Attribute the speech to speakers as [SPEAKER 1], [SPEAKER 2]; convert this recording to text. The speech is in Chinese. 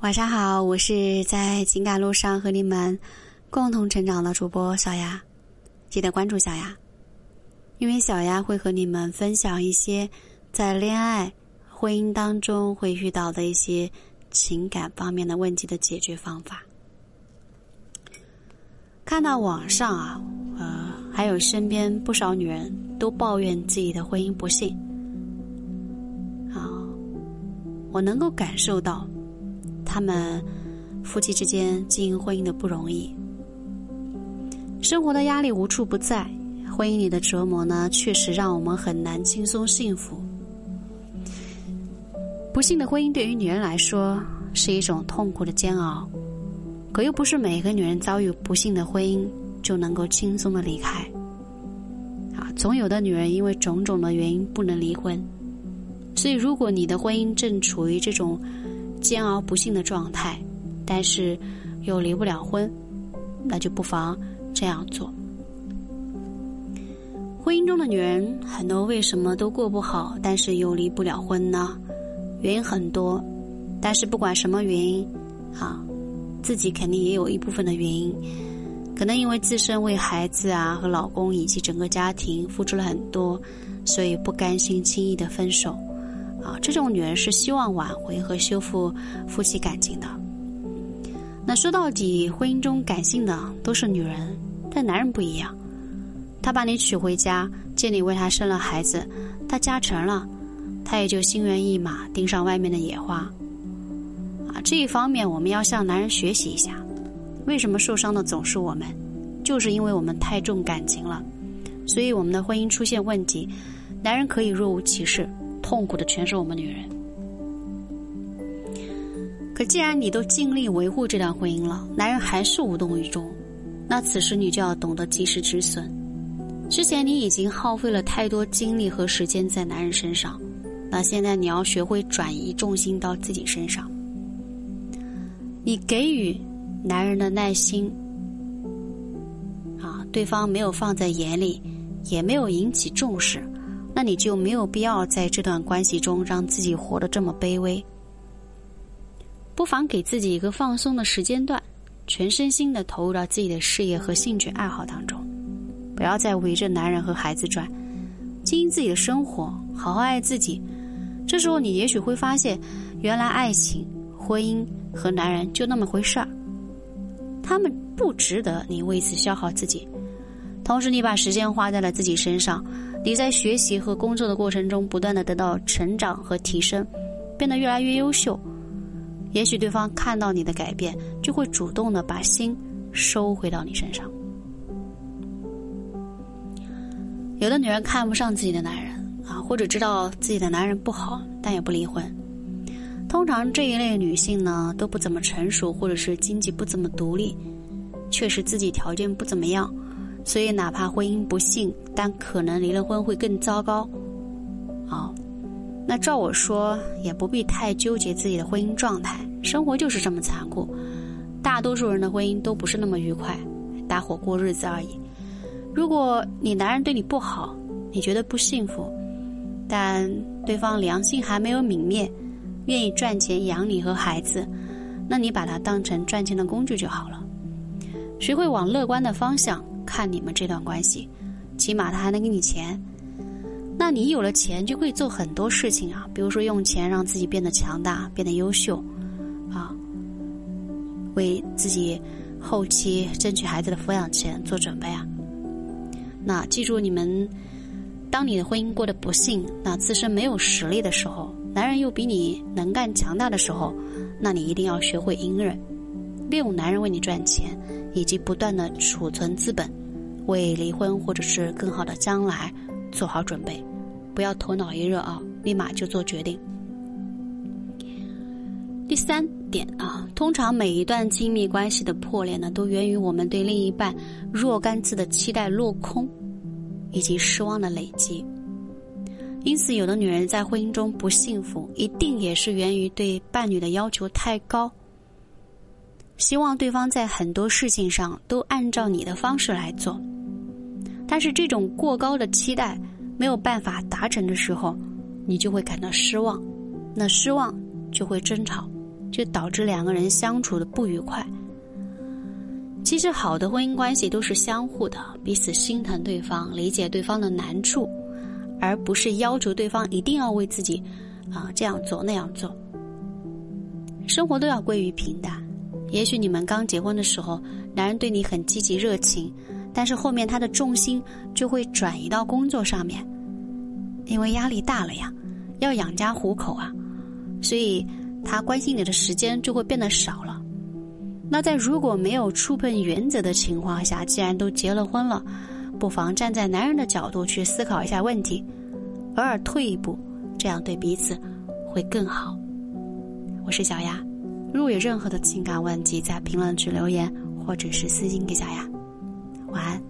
[SPEAKER 1] 晚上好，我是在情感路上和你们共同成长的主播小丫，记得关注小丫，因为小丫会和你们分享一些在恋爱、婚姻当中会遇到的一些情感方面的问题的解决方法。看到网上啊，呃，还有身边不少女人都抱怨自己的婚姻不幸，啊，我能够感受到。他们夫妻之间经营婚姻的不容易，生活的压力无处不在，婚姻里的折磨呢，确实让我们很难轻松幸福。不幸的婚姻对于女人来说是一种痛苦的煎熬，可又不是每个女人遭遇不幸的婚姻就能够轻松的离开。啊，总有的女人因为种种的原因不能离婚，所以如果你的婚姻正处于这种。煎熬不幸的状态，但是又离不了婚，那就不妨这样做。婚姻中的女人很多，为什么都过不好，但是又离不了婚呢？原因很多，但是不管什么原因，啊，自己肯定也有一部分的原因，可能因为自身为孩子啊和老公以及整个家庭付出了很多，所以不甘心轻易的分手。啊，这种女人是希望挽回和修复夫妻感情的。那说到底，婚姻中感性的都是女人，但男人不一样。他把你娶回家，见你为他生了孩子，他家成了，他也就心猿意马，盯上外面的野花。啊，这一方面我们要向男人学习一下。为什么受伤的总是我们？就是因为我们太重感情了，所以我们的婚姻出现问题，男人可以若无其事。痛苦的全是我们女人。可既然你都尽力维护这段婚姻了，男人还是无动于衷，那此时你就要懂得及时止损。之前你已经耗费了太多精力和时间在男人身上，那现在你要学会转移重心到自己身上。你给予男人的耐心，啊，对方没有放在眼里，也没有引起重视。那你就没有必要在这段关系中让自己活得这么卑微。不妨给自己一个放松的时间段，全身心的投入到自己的事业和兴趣爱好当中，不要再围着男人和孩子转，经营自己的生活，好好爱自己。这时候你也许会发现，原来爱情、婚姻和男人就那么回事儿，他们不值得你为此消耗自己。同时，你把时间花在了自己身上。你在学习和工作的过程中，不断的得到成长和提升，变得越来越优秀。也许对方看到你的改变，就会主动的把心收回到你身上。有的女人看不上自己的男人啊，或者知道自己的男人不好，但也不离婚。通常这一类女性呢，都不怎么成熟，或者是经济不怎么独立，确实自己条件不怎么样。所以，哪怕婚姻不幸，但可能离了婚会更糟糕。哦，那照我说，也不必太纠结自己的婚姻状态。生活就是这么残酷，大多数人的婚姻都不是那么愉快，搭伙过日子而已。如果你男人对你不好，你觉得不幸福，但对方良心还没有泯灭，愿意赚钱养你和孩子，那你把他当成赚钱的工具就好了。学会往乐观的方向。看你们这段关系，起码他还能给你钱，那你有了钱就可以做很多事情啊，比如说用钱让自己变得强大、变得优秀，啊，为自己后期争取孩子的抚养权做准备啊。那记住，你们当你的婚姻过得不幸，那自身没有实力的时候，男人又比你能干强大的时候，那你一定要学会隐忍，利用男人为你赚钱。以及不断的储存资本，为离婚或者是更好的将来做好准备，不要头脑一热啊，立马就做决定。第三点啊，通常每一段亲密关系的破裂呢，都源于我们对另一半若干次的期待落空，以及失望的累积。因此，有的女人在婚姻中不幸福，一定也是源于对伴侣的要求太高。希望对方在很多事情上都按照你的方式来做，但是这种过高的期待没有办法达成的时候，你就会感到失望，那失望就会争吵，就导致两个人相处的不愉快。其实，好的婚姻关系都是相互的，彼此心疼对方，理解对方的难处，而不是要求对方一定要为自己啊这样做那样做。生活都要归于平淡。也许你们刚结婚的时候，男人对你很积极热情，但是后面他的重心就会转移到工作上面，因为压力大了呀，要养家糊口啊，所以他关心你的时间就会变得少了。那在如果没有触碰原则的情况下，既然都结了婚了，不妨站在男人的角度去思考一下问题，偶尔退一步，这样对彼此会更好。我是小丫。如果有任何的情感问题，在评论区留言或者是私信给小雅。晚安。